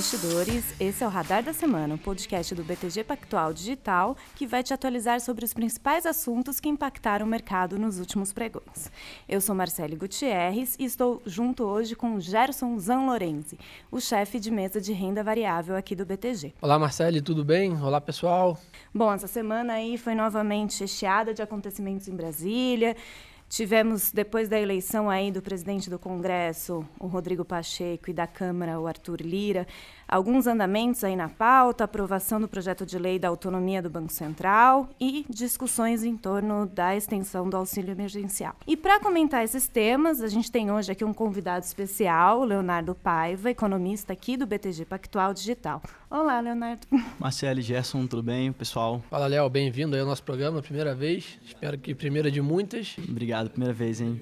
investidores. Esse é o Radar da Semana, o um podcast do BTG Pactual Digital, que vai te atualizar sobre os principais assuntos que impactaram o mercado nos últimos pregões. Eu sou Marcele Gutierrez e estou junto hoje com Gerson Zanlorenzi, o chefe de mesa de renda variável aqui do BTG. Olá, Marcele, tudo bem? Olá, pessoal. Bom, essa semana aí foi novamente recheada de acontecimentos em Brasília. Tivemos, depois da eleição aí do presidente do Congresso, o Rodrigo Pacheco, e da Câmara, o Arthur Lira, alguns andamentos aí na pauta, aprovação do projeto de lei da autonomia do Banco Central e discussões em torno da extensão do auxílio emergencial. E para comentar esses temas, a gente tem hoje aqui um convidado especial, Leonardo Paiva, economista aqui do BTG Pactual Digital. Olá, Leonardo. Marcelo Gerson, tudo bem, pessoal? Fala, Léo, bem-vindo aí ao nosso programa, primeira vez. Espero que primeira de muitas. Obrigado, primeira vez, hein?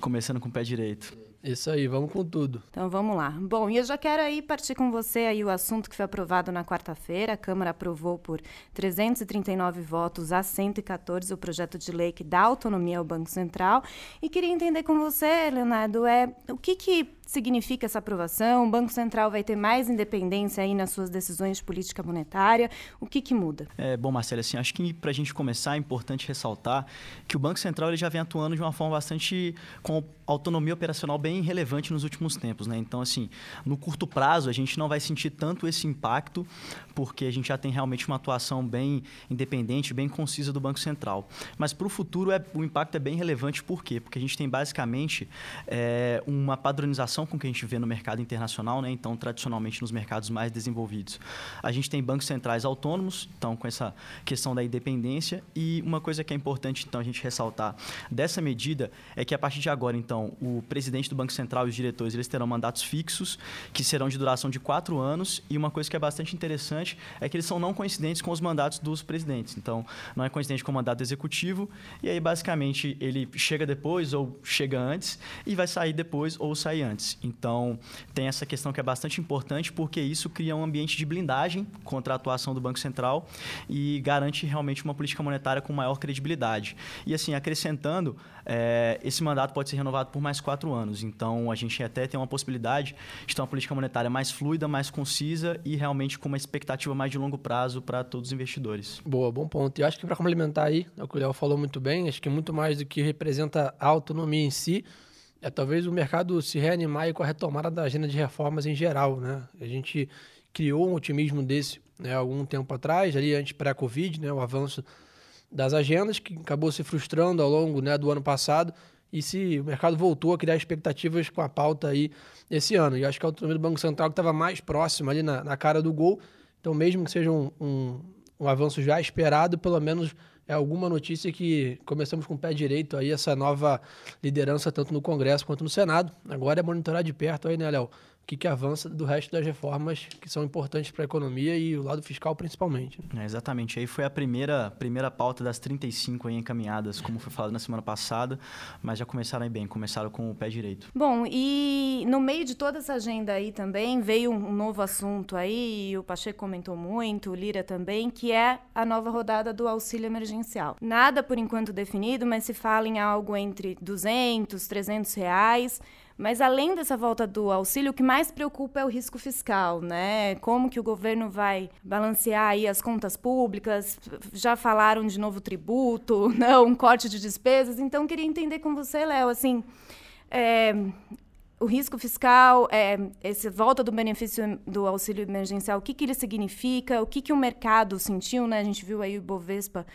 Começando com o pé direito. Isso aí, vamos com tudo. Então vamos lá. Bom, e eu já quero aí partir com você aí o assunto que foi aprovado na quarta-feira. A Câmara aprovou por 339 votos a 114 o projeto de lei que dá autonomia ao Banco Central. E queria entender com você, Leonardo, é o que, que significa essa aprovação? O Banco Central vai ter mais independência aí nas suas decisões de política monetária? O que, que muda? É, bom, Marcelo, assim, acho que para a gente começar é importante ressaltar que o Banco Central ele já vem atuando de uma forma bastante com autonomia operacional bem relevante nos últimos tempos, né? Então, assim, no curto prazo a gente não vai sentir tanto esse impacto, porque a gente já tem realmente uma atuação bem independente, bem concisa do Banco Central. Mas para o futuro é, o impacto é bem relevante, por quê? Porque a gente tem basicamente é, uma padronização com o que a gente vê no mercado internacional, né? Então, tradicionalmente nos mercados mais desenvolvidos. A gente tem bancos centrais autônomos, então com essa questão da independência. E uma coisa que é importante, então, a gente ressaltar dessa medida é que a partir de agora, então, então, o presidente do Banco Central e os diretores eles terão mandatos fixos, que serão de duração de quatro anos. E uma coisa que é bastante interessante é que eles são não coincidentes com os mandatos dos presidentes. Então, não é coincidente com o mandato executivo. E aí, basicamente, ele chega depois ou chega antes e vai sair depois ou sair antes. Então, tem essa questão que é bastante importante, porque isso cria um ambiente de blindagem contra a atuação do Banco Central e garante realmente uma política monetária com maior credibilidade. E, assim, acrescentando, é, esse mandato pode ser renovado por mais quatro anos. Então, a gente até tem uma possibilidade de ter uma política monetária mais fluida, mais concisa e realmente com uma expectativa mais de longo prazo para todos os investidores. Boa, bom ponto. E acho que para complementar aí, o que o Léo falou muito bem, acho que muito mais do que representa a autonomia em si, é talvez o mercado se reanimar com a retomada da agenda de reformas em geral. Né? A gente criou um otimismo desse né, algum tempo atrás, ali antes pré-Covid, né, o avanço das agendas, que acabou se frustrando ao longo né, do ano passado e se o mercado voltou a criar expectativas com a pauta aí esse ano. E acho que a autonomia do Banco Central que estava mais próxima ali na, na, cara do gol. Então, mesmo que seja um, um, um, avanço já esperado, pelo menos é alguma notícia que começamos com o pé direito aí, essa nova liderança, tanto no Congresso quanto no Senado. Agora é monitorar de perto aí, né, Léo? Que, que avança do resto das reformas que são importantes para a economia e o lado fiscal principalmente. É, exatamente. Aí foi a primeira, primeira pauta das 35 aí encaminhadas, como foi falado na semana passada, mas já começaram aí bem, começaram com o pé direito. Bom, e no meio de toda essa agenda aí também veio um novo assunto aí, o Pacheco comentou muito, o Lira também, que é a nova rodada do auxílio emergencial. Nada por enquanto definido, mas se fala em algo entre 200, 300 reais. Mas além dessa volta do auxílio, o que mais preocupa é o risco fiscal, né? Como que o governo vai balancear aí as contas públicas? Já falaram de novo tributo, não, um corte de despesas. Então queria entender com você, Léo, assim, é, o risco fiscal, é, essa volta do benefício do auxílio emergencial, o que, que ele significa, o que, que o mercado sentiu, né? A gente viu aí o Bovespa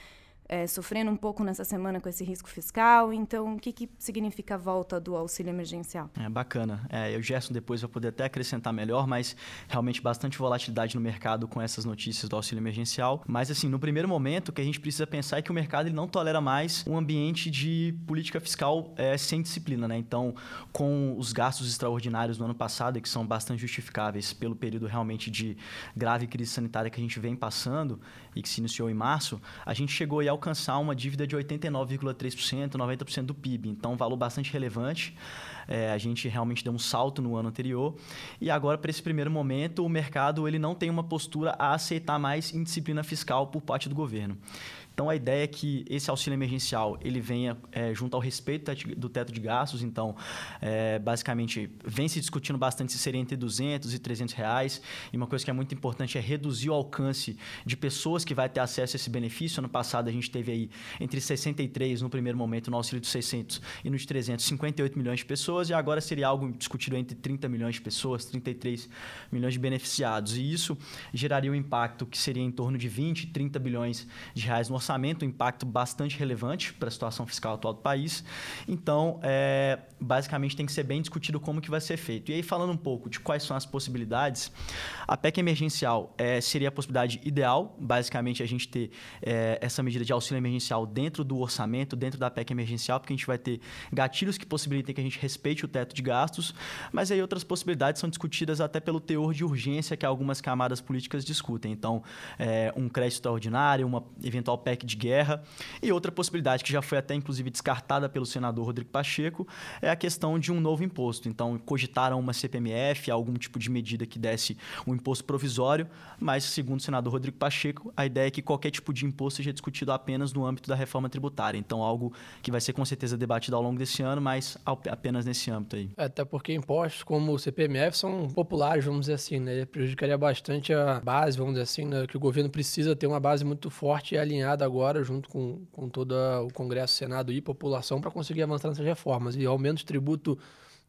é, sofrendo um pouco nessa semana com esse risco fiscal. Então, o que, que significa a volta do auxílio emergencial? É bacana. É, o Gerson depois vai poder até acrescentar melhor, mas realmente bastante volatilidade no mercado com essas notícias do auxílio emergencial. Mas, assim, no primeiro momento, o que a gente precisa pensar é que o mercado ele não tolera mais um ambiente de política fiscal é, sem disciplina. Né? Então, com os gastos extraordinários no ano passado, que são bastante justificáveis pelo período realmente de grave crise sanitária que a gente vem passando e que se iniciou em março, a gente chegou a alcançar uma dívida de 89,3%, 90% do PIB. Então, um valor bastante relevante. É, a gente realmente deu um salto no ano anterior. E agora, para esse primeiro momento, o mercado ele não tem uma postura a aceitar mais indisciplina fiscal por parte do governo. Então a ideia é que esse auxílio emergencial ele venha é, junto ao respeito do teto de gastos. Então, é, basicamente, vem se discutindo bastante se seria entre 200 e 300 reais. E uma coisa que é muito importante é reduzir o alcance de pessoas que vai ter acesso a esse benefício. Ano passado a gente teve aí entre 63 no primeiro momento no auxílio de 600 e no de 300, 58 milhões de pessoas. E agora seria algo discutido entre 30 milhões de pessoas, 33 milhões de beneficiados. E isso geraria um impacto que seria em torno de 20, 30 bilhões de reais no orçamento, um impacto bastante relevante para a situação fiscal atual do país. Então, é, basicamente tem que ser bem discutido como que vai ser feito. E aí, falando um pouco de quais são as possibilidades, a PEC emergencial é, seria a possibilidade ideal, basicamente a gente ter é, essa medida de auxílio emergencial dentro do orçamento, dentro da PEC emergencial, porque a gente vai ter gatilhos que possibilitem que a gente respeite o teto de gastos, mas aí outras possibilidades são discutidas até pelo teor de urgência que algumas camadas políticas discutem. Então, é, um crédito extraordinário, uma eventual PEC de guerra. E outra possibilidade que já foi até inclusive descartada pelo senador Rodrigo Pacheco é a questão de um novo imposto. Então, cogitaram uma CPMF, algum tipo de medida que desse um imposto provisório, mas, segundo o senador Rodrigo Pacheco, a ideia é que qualquer tipo de imposto seja discutido apenas no âmbito da reforma tributária. Então, algo que vai ser com certeza debatido ao longo desse ano, mas apenas nesse âmbito aí. Até porque impostos como o CPMF são populares, vamos dizer assim, né? Prejudicaria bastante a base, vamos dizer assim, né? que o governo precisa ter uma base muito forte e alinhada agora, junto com, com todo o Congresso, Senado e população, para conseguir avançar nessas reformas. E aumento de tributo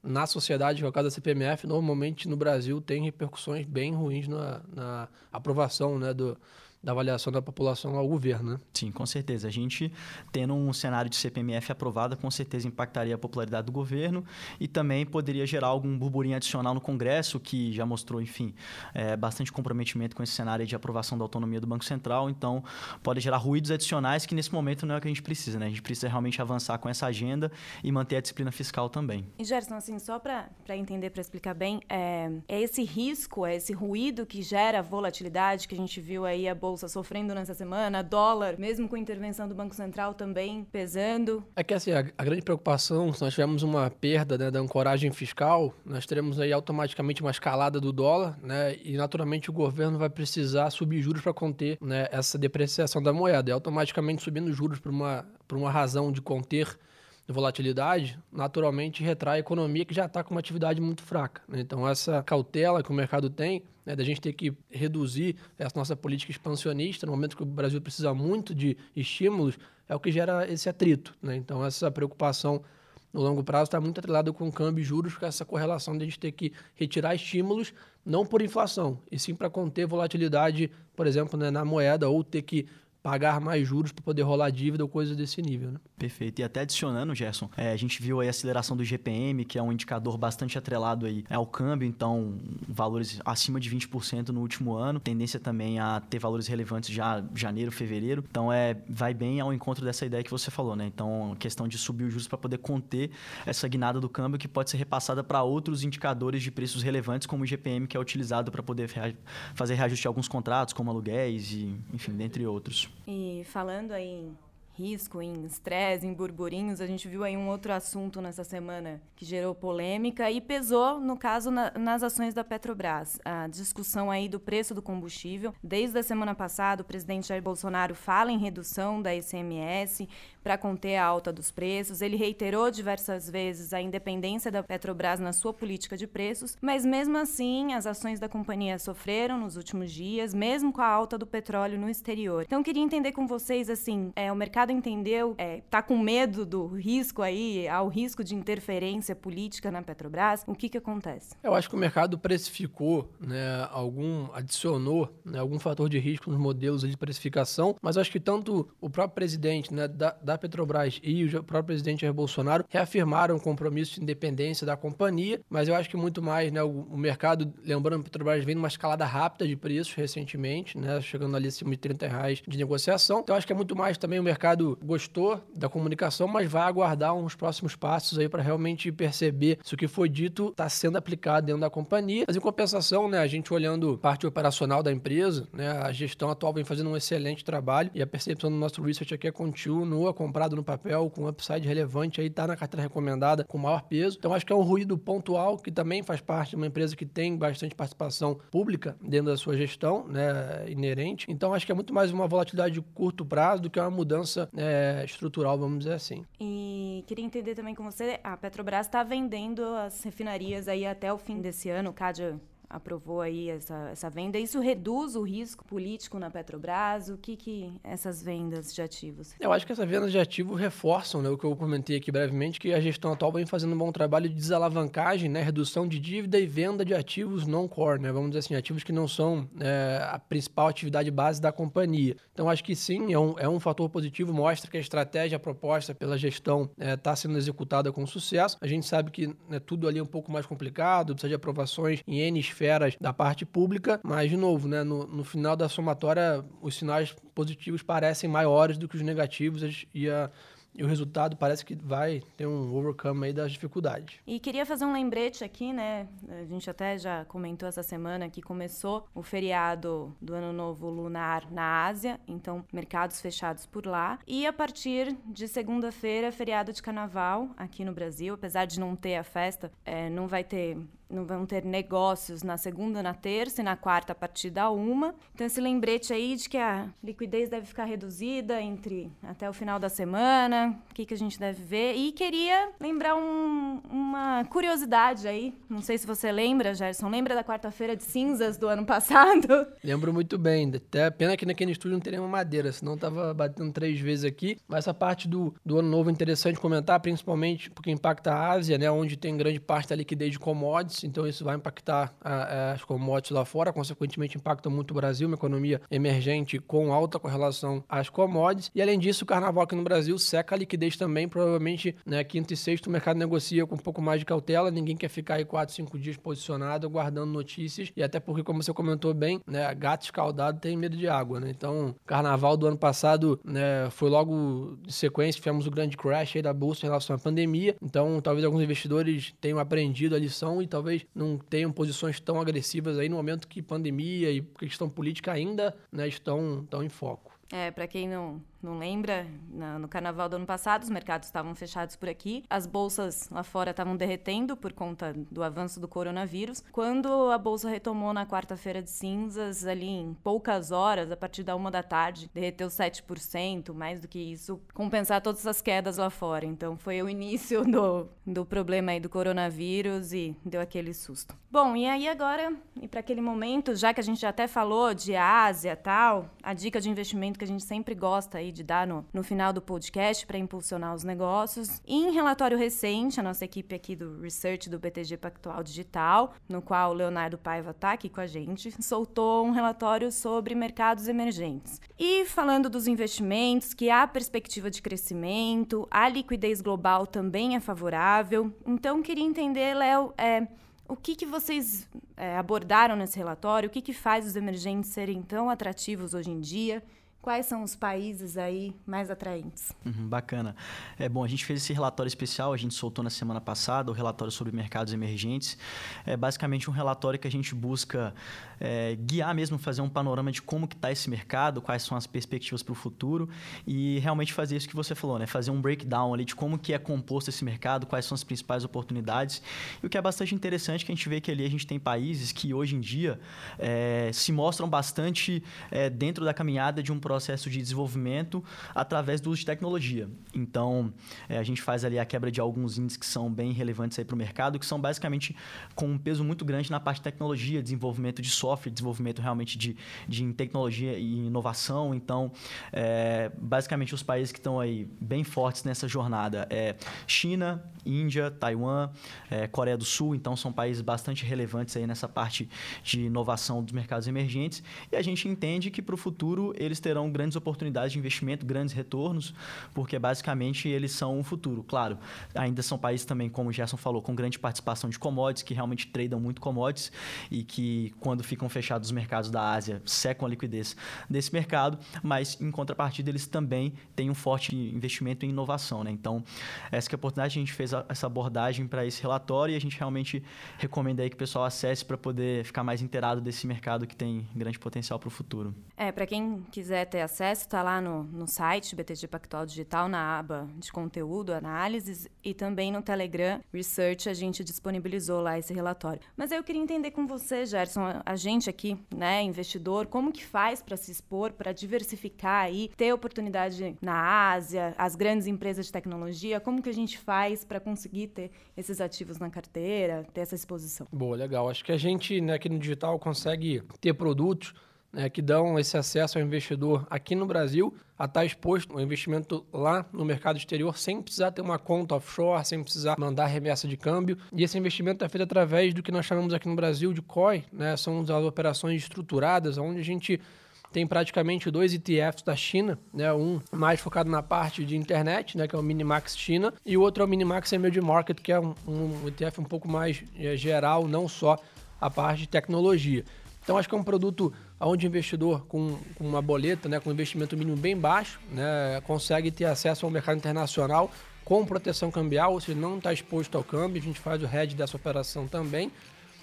na sociedade, que é o caso da CPMF, normalmente no Brasil tem repercussões bem ruins na, na aprovação né, do, da avaliação da população ao governo, né? Sim, com certeza. A gente, tendo um cenário de CPMF aprovada, com certeza impactaria a popularidade do governo e também poderia gerar algum burburinho adicional no Congresso, que já mostrou, enfim, é, bastante comprometimento com esse cenário de aprovação da autonomia do Banco Central. Então, pode gerar ruídos adicionais que, nesse momento, não é o que a gente precisa, né? A gente precisa realmente avançar com essa agenda e manter a disciplina fiscal também. E, Gerson, assim, só para entender, para explicar bem, é, é esse risco, é esse ruído que gera volatilidade que a gente viu aí a bolsa sofrendo nessa semana, dólar, mesmo com intervenção do Banco Central também pesando. É que assim, a, a grande preocupação, se nós tivermos uma perda né, da ancoragem fiscal, nós teremos aí automaticamente uma escalada do dólar, né? E naturalmente o governo vai precisar subir juros para conter né, essa depreciação da moeda. E automaticamente subindo juros por uma, por uma razão de conter volatilidade, naturalmente retrai a economia que já está com uma atividade muito fraca. Né? Então, essa cautela que o mercado tem, né, da gente ter que reduzir essa nossa política expansionista, no momento que o Brasil precisa muito de estímulos, é o que gera esse atrito. Né? Então, essa preocupação no longo prazo está muito atrelada com o câmbio e juros, com essa correlação de a gente ter que retirar estímulos, não por inflação, e sim para conter volatilidade, por exemplo, né, na moeda, ou ter que pagar mais juros para poder rolar dívida ou coisa desse nível. Né? Perfeito. E até adicionando, Gerson, é, a gente viu aí a aceleração do GPM, que é um indicador bastante atrelado aí ao câmbio, então valores acima de 20% no último ano. Tendência também a ter valores relevantes já janeiro, fevereiro. Então é vai bem ao encontro dessa ideia que você falou, né? Então, questão de subir os juros para poder conter essa guinada do câmbio que pode ser repassada para outros indicadores de preços relevantes, como o GPM, que é utilizado para poder fazer reajuste alguns contratos, como aluguéis e, enfim, dentre outros. E falando aí em risco, em estresse, em burburinhos. A gente viu aí um outro assunto nessa semana que gerou polêmica e pesou, no caso, na, nas ações da Petrobras. A discussão aí do preço do combustível. Desde a semana passada, o presidente Jair Bolsonaro fala em redução da ICMS para conter a alta dos preços. Ele reiterou diversas vezes a independência da Petrobras na sua política de preços, mas mesmo assim, as ações da companhia sofreram nos últimos dias, mesmo com a alta do petróleo no exterior. Então, queria entender com vocês, assim, é, o mercado entendeu, é, tá com medo do risco aí, ao risco de interferência política na Petrobras, o que que acontece? Eu acho que o mercado precificou, né, algum, adicionou né, algum fator de risco nos modelos de precificação, mas acho que tanto o próprio presidente né, da, da Petrobras e o próprio presidente Jair Bolsonaro reafirmaram o compromisso de independência da companhia, mas eu acho que muito mais, né, o, o mercado, lembrando, a Petrobras vem numa escalada rápida de preços recentemente, né, chegando ali acima de 30 reais de negociação, então acho que é muito mais também o mercado mercado gostou da comunicação, mas vai aguardar uns próximos passos aí para realmente perceber se o que foi dito está sendo aplicado dentro da companhia. Mas em compensação, né, a gente olhando parte operacional da empresa, né, a gestão atual vem fazendo um excelente trabalho e a percepção do nosso research aqui é contínua, comprado no papel, com upside relevante, aí está na carteira recomendada com maior peso. Então acho que é um ruído pontual que também faz parte de uma empresa que tem bastante participação pública dentro da sua gestão, né, inerente. Então acho que é muito mais uma volatilidade de curto prazo do que uma mudança é, estrutural, vamos dizer assim. E queria entender também com você, a Petrobras está vendendo as refinarias aí até o fim desse ano, Cádia aprovou aí essa, essa venda. Isso reduz o risco político na Petrobras? O que que essas vendas de ativos? Eu acho que essas vendas de ativos reforçam né, o que eu comentei aqui brevemente, que a gestão atual vem fazendo um bom trabalho de desalavancagem, né, redução de dívida e venda de ativos não-core, né, vamos dizer assim, ativos que não são é, a principal atividade base da companhia. Então, acho que sim, é um, é um fator positivo, mostra que a estratégia proposta pela gestão está é, sendo executada com sucesso. A gente sabe que né, tudo ali é um pouco mais complicado, precisa de aprovações em N esferas da parte pública, mas, de novo, né, no, no final da somatória, os sinais positivos parecem maiores do que os negativos e a e o resultado parece que vai ter um overcome aí das dificuldades. E queria fazer um lembrete aqui, né? A gente até já comentou essa semana que começou o feriado do Ano Novo Lunar na Ásia, então mercados fechados por lá. E a partir de segunda-feira, feriado de carnaval aqui no Brasil, apesar de não ter a festa, é, não vai ter não vão ter negócios na segunda, na terça e na quarta a partir da uma. Então esse lembrete aí de que a liquidez deve ficar reduzida entre até o final da semana, o que, que a gente deve ver. E queria lembrar um, uma curiosidade aí, não sei se você lembra, Gerson, lembra da quarta-feira de cinzas do ano passado? Lembro muito bem, até pena que naquele estúdio não teria uma madeira, senão tava batendo três vezes aqui. Mas essa parte do, do ano novo é interessante comentar, principalmente porque impacta a Ásia, né, onde tem grande parte da liquidez de commodities, commodities, então isso vai impactar a, a, as commodities lá fora, consequentemente impacta muito o Brasil, uma economia emergente com alta correlação às commodities. E além disso, o carnaval aqui no Brasil seca a liquidez também, provavelmente né, quinto e sexto o mercado negocia com um pouco mais de cautela, ninguém quer ficar aí quatro, cinco dias posicionado, guardando notícias, e até porque, como você comentou bem, né, gato escaldado tem medo de água, né? Então, carnaval do ano passado né, foi logo de sequência, tivemos o grande crash aí da bolsa em relação à pandemia, então talvez alguns investidores tenham aprendido a lição e talvez talvez não tenham posições tão agressivas aí no momento que pandemia e questão política ainda né, estão, estão em foco. É, para quem não, não lembra, no carnaval do ano passado, os mercados estavam fechados por aqui, as bolsas lá fora estavam derretendo por conta do avanço do coronavírus. Quando a bolsa retomou na quarta-feira de cinzas, ali em poucas horas, a partir da uma da tarde, derreteu 7%, mais do que isso, compensar todas as quedas lá fora. Então foi o início do, do problema aí do coronavírus e deu aquele susto. Bom, e aí agora, e para aquele momento, já que a gente já até falou de Ásia tal, a dica de investimento que a gente sempre gosta aí de dar no, no final do podcast para impulsionar os negócios. em relatório recente, a nossa equipe aqui do Research do BTG Pactual Digital, no qual o Leonardo Paiva está aqui com a gente, soltou um relatório sobre mercados emergentes. E falando dos investimentos, que há perspectiva de crescimento, a liquidez global também é favorável. Então, queria entender, Léo, é, o que, que vocês é, abordaram nesse relatório? O que, que faz os emergentes serem tão atrativos hoje em dia? Quais são os países aí mais atraentes? Uhum, bacana. É bom, a gente fez esse relatório especial, a gente soltou na semana passada o relatório sobre mercados emergentes. É basicamente um relatório que a gente busca é, guiar mesmo, fazer um panorama de como que está esse mercado, quais são as perspectivas para o futuro e realmente fazer isso que você falou, né? Fazer um breakdown ali de como que é composto esse mercado, quais são as principais oportunidades. E o que é bastante interessante é que a gente vê que ali a gente tem países que hoje em dia é, se mostram bastante é, dentro da caminhada de um processo processo de desenvolvimento através do uso de tecnologia. Então, é, a gente faz ali a quebra de alguns índices que são bem relevantes para o mercado, que são basicamente com um peso muito grande na parte de tecnologia, desenvolvimento de software, desenvolvimento realmente de, de tecnologia e inovação. Então, é, basicamente, os países que estão aí bem fortes nessa jornada é China, Índia, Taiwan, é, Coreia do Sul. Então, são países bastante relevantes aí nessa parte de inovação dos mercados emergentes. E a gente entende que para o futuro eles terão são grandes oportunidades de investimento, grandes retornos, porque basicamente eles são o futuro. Claro, ainda são países também, como o Gerson falou, com grande participação de commodities, que realmente tradam muito commodities e que, quando ficam fechados os mercados da Ásia, secam a liquidez desse mercado, mas em contrapartida eles também têm um forte investimento em inovação. Né? Então, essa que é a oportunidade, a gente fez essa abordagem para esse relatório e a gente realmente recomenda aí que o pessoal acesse para poder ficar mais inteirado desse mercado que tem grande potencial para o futuro. É, para quem quiser ter acesso, está lá no, no site BTG Pactual Digital, na aba de conteúdo, análises, e também no Telegram Research a gente disponibilizou lá esse relatório. Mas eu queria entender com você, Gerson, a gente aqui, né, investidor, como que faz para se expor, para diversificar aí, ter oportunidade na Ásia, as grandes empresas de tecnologia, como que a gente faz para conseguir ter esses ativos na carteira, ter essa exposição? Boa, legal. Acho que a gente, né, aqui no digital consegue ter produtos né, que dão esse acesso ao investidor aqui no Brasil a estar exposto ao investimento lá no mercado exterior sem precisar ter uma conta offshore, sem precisar mandar remessa de câmbio. E esse investimento é feito através do que nós chamamos aqui no Brasil de COI, né? são as operações estruturadas, onde a gente tem praticamente dois ETFs da China, né? Um mais focado na parte de internet, né? Que é o Minimax China, e o outro é o Minimax Emerging Market, que é um, um ETF um pouco mais é, geral, não só a parte de tecnologia. Então acho que é um produto onde o investidor com, com uma boleta, né, com um investimento mínimo bem baixo, né, consegue ter acesso ao mercado internacional com proteção cambial, ou seja, não está exposto ao câmbio, a gente faz o hedge dessa operação também.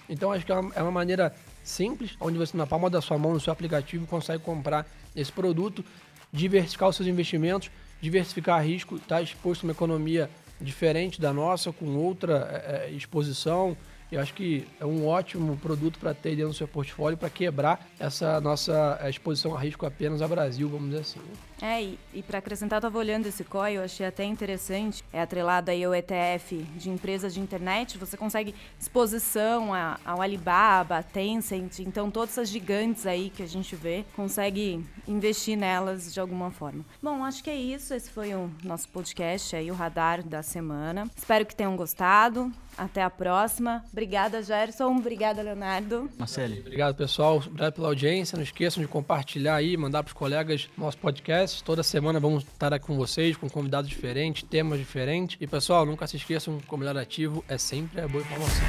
Então acho que é uma, é uma maneira simples, onde você na palma da sua mão, no seu aplicativo, consegue comprar esse produto, diversificar os seus investimentos, diversificar risco, estar tá exposto a uma economia diferente da nossa, com outra é, exposição, eu acho que é um ótimo produto para ter dentro do seu portfólio para quebrar essa nossa eh, exposição a risco apenas a Brasil, vamos dizer assim. É, e, e para acrescentar, eu estava olhando esse COI, eu achei até interessante. É atrelado aí ao ETF de empresas de internet. Você consegue exposição a, ao Alibaba, a Tencent, então todas essas gigantes aí que a gente vê, consegue investir nelas de alguma forma. Bom, acho que é isso. Esse foi o nosso podcast aí, o Radar da semana. Espero que tenham gostado. Até a próxima. Obrigada, Gerson. Obrigada, Leonardo. Marcelo. Obrigado, pessoal. Obrigado pela audiência. Não esqueçam de compartilhar aí, mandar para os colegas nosso podcast. Toda semana vamos estar aqui com vocês, com convidados diferentes, temas diferentes. E, pessoal, nunca se esqueçam, melhor ativo é sempre a boa informação.